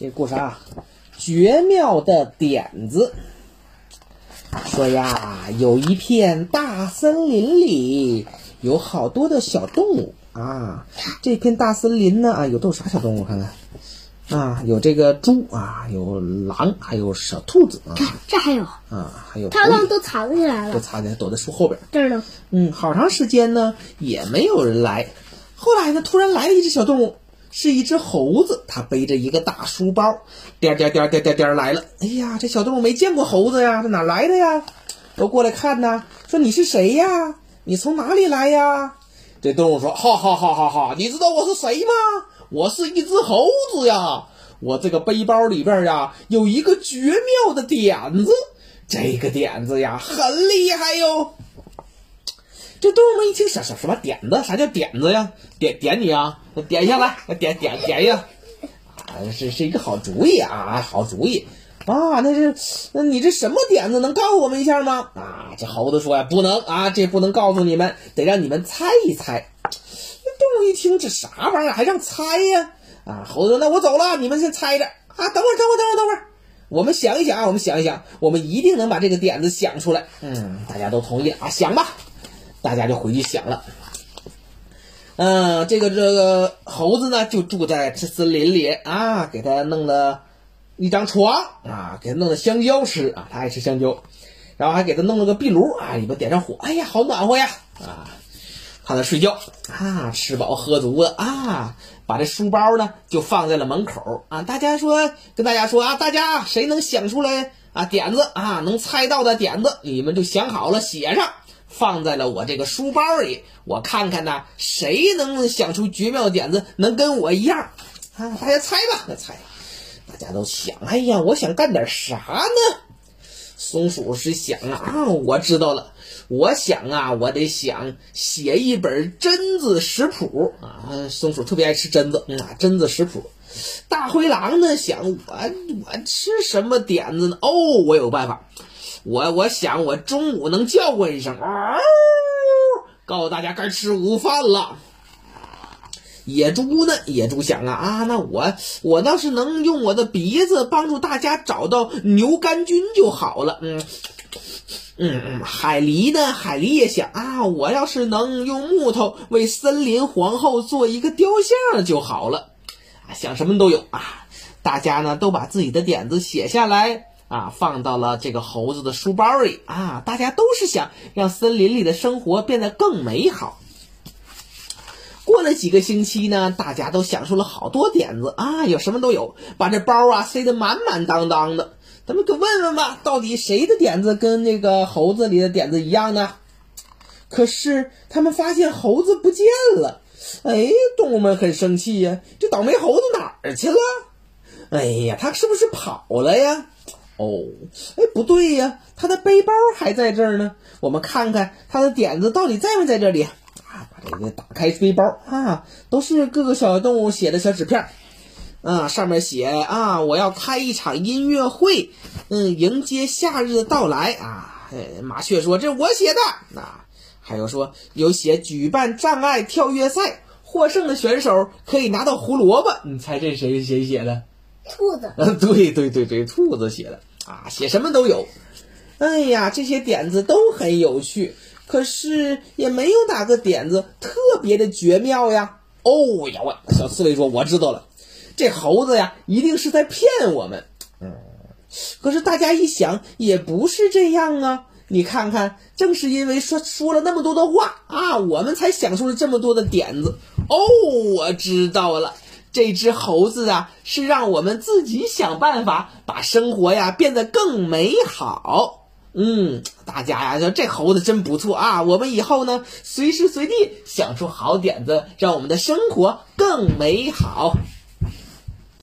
这个故事啊，绝妙的点子。说呀，有一片大森林里有好多的小动物啊。这片大森林呢啊，有都有啥小动物？看看啊，有这个猪啊，有狼，还有小兔子啊这还有，啊，还有他们都藏起来了，都藏起来，躲在树后边。这儿呢。嗯，好长时间呢也没有人来。后来呢，突然来了一只小动物，是一只猴子，它背着一个大书包，颠颠颠颠颠颠来了。哎呀，这小动物没见过猴子呀，这哪来的呀？都过来看呐，说你是谁呀？你从哪里来呀？这动物说：哈哈哈哈哈！你知道我是谁吗？我是一只猴子呀！我这个背包里边呀有一个绝妙的点子，这个点子呀很厉害哟。这动物们一听什什什么点子？啥叫点子呀？点点你啊！点下来，点点点呀！啊，是是一个好主意啊，好主意啊！那是，那你这什么点子？能告诉我们一下吗？啊，这猴子说呀，不能啊，这不能告诉你们，得让你们猜一猜。那动物一听，这啥玩意儿，还让猜呀？啊，猴子，那我走了，你们先猜着啊。等会儿，等会儿，等会儿，等会儿，我们想一想啊，我们想一想，我们一定能把这个点子想出来。嗯，大家都同意啊，想吧。大家就回去想了，嗯，这个这个猴子呢，就住在这森林里啊，给他弄了一张床啊，给他弄了香蕉吃啊，他爱吃香蕉，然后还给他弄了个壁炉啊，里边点上火，哎呀，好暖和呀啊，他在睡觉啊，吃饱喝足了啊，把这书包呢就放在了门口啊，大家说跟大家说啊，大家谁能想出来啊点子啊，能猜到的点子，你们就想好了写上。放在了我这个书包里，我看看呢，谁能想出绝妙点子，能跟我一样啊？大家猜吧，猜，大家都想，哎呀，我想干点啥呢？松鼠是想啊，我知道了，我想啊，我得想写一本榛子食谱啊。松鼠特别爱吃榛子，啊，榛子食谱。大灰狼呢想，我我吃什么点子呢？哦，我有办法。我我想我中午能叫唤一声嗷，告诉大家该吃午饭了。野猪呢？野猪想啊啊，那我我倒是能用我的鼻子帮助大家找到牛肝菌就好了。嗯嗯嗯，海狸呢？海狸也想啊，我要是能用木头为森林皇后做一个雕像就好了。啊，想什么都有啊！大家呢都把自己的点子写下来。啊，放到了这个猴子的书包里啊！大家都是想让森林里的生活变得更美好。过了几个星期呢，大家都想出了好多点子啊，有什么都有，把这包啊塞得满满当当的。咱们可问问吧，到底谁的点子跟那个猴子里的点子一样呢？可是他们发现猴子不见了，哎，动物们很生气呀，这倒霉猴子哪儿去了？哎呀，他是不是跑了呀？哦，哎，不对呀，他的背包还在这儿呢。我们看看他的点子到底在没在这里啊？把这个打开背包啊，都是各个小动物写的小纸片啊，上面写啊，我要开一场音乐会，嗯，迎接夏日的到来啊。哎，麻雀说这我写的。那还有说有写举办障碍跳跃赛，获胜的选手可以拿到胡萝卜。你猜这谁谁写的？兔子。嗯，对对对对，兔子写的。啊，写什么都有，哎呀，这些点子都很有趣，可是也没有哪个点子特别的绝妙呀。哦呀，我小刺猬说，我知道了，这猴子呀，一定是在骗我们。嗯，可是大家一想，也不是这样啊。你看看，正是因为说说了那么多的话啊，我们才想出了这么多的点子。哦，我知道了。这只猴子啊，是让我们自己想办法把生活呀变得更美好。嗯，大家呀，说这猴子真不错啊！我们以后呢，随时随地想出好点子，让我们的生活更美好。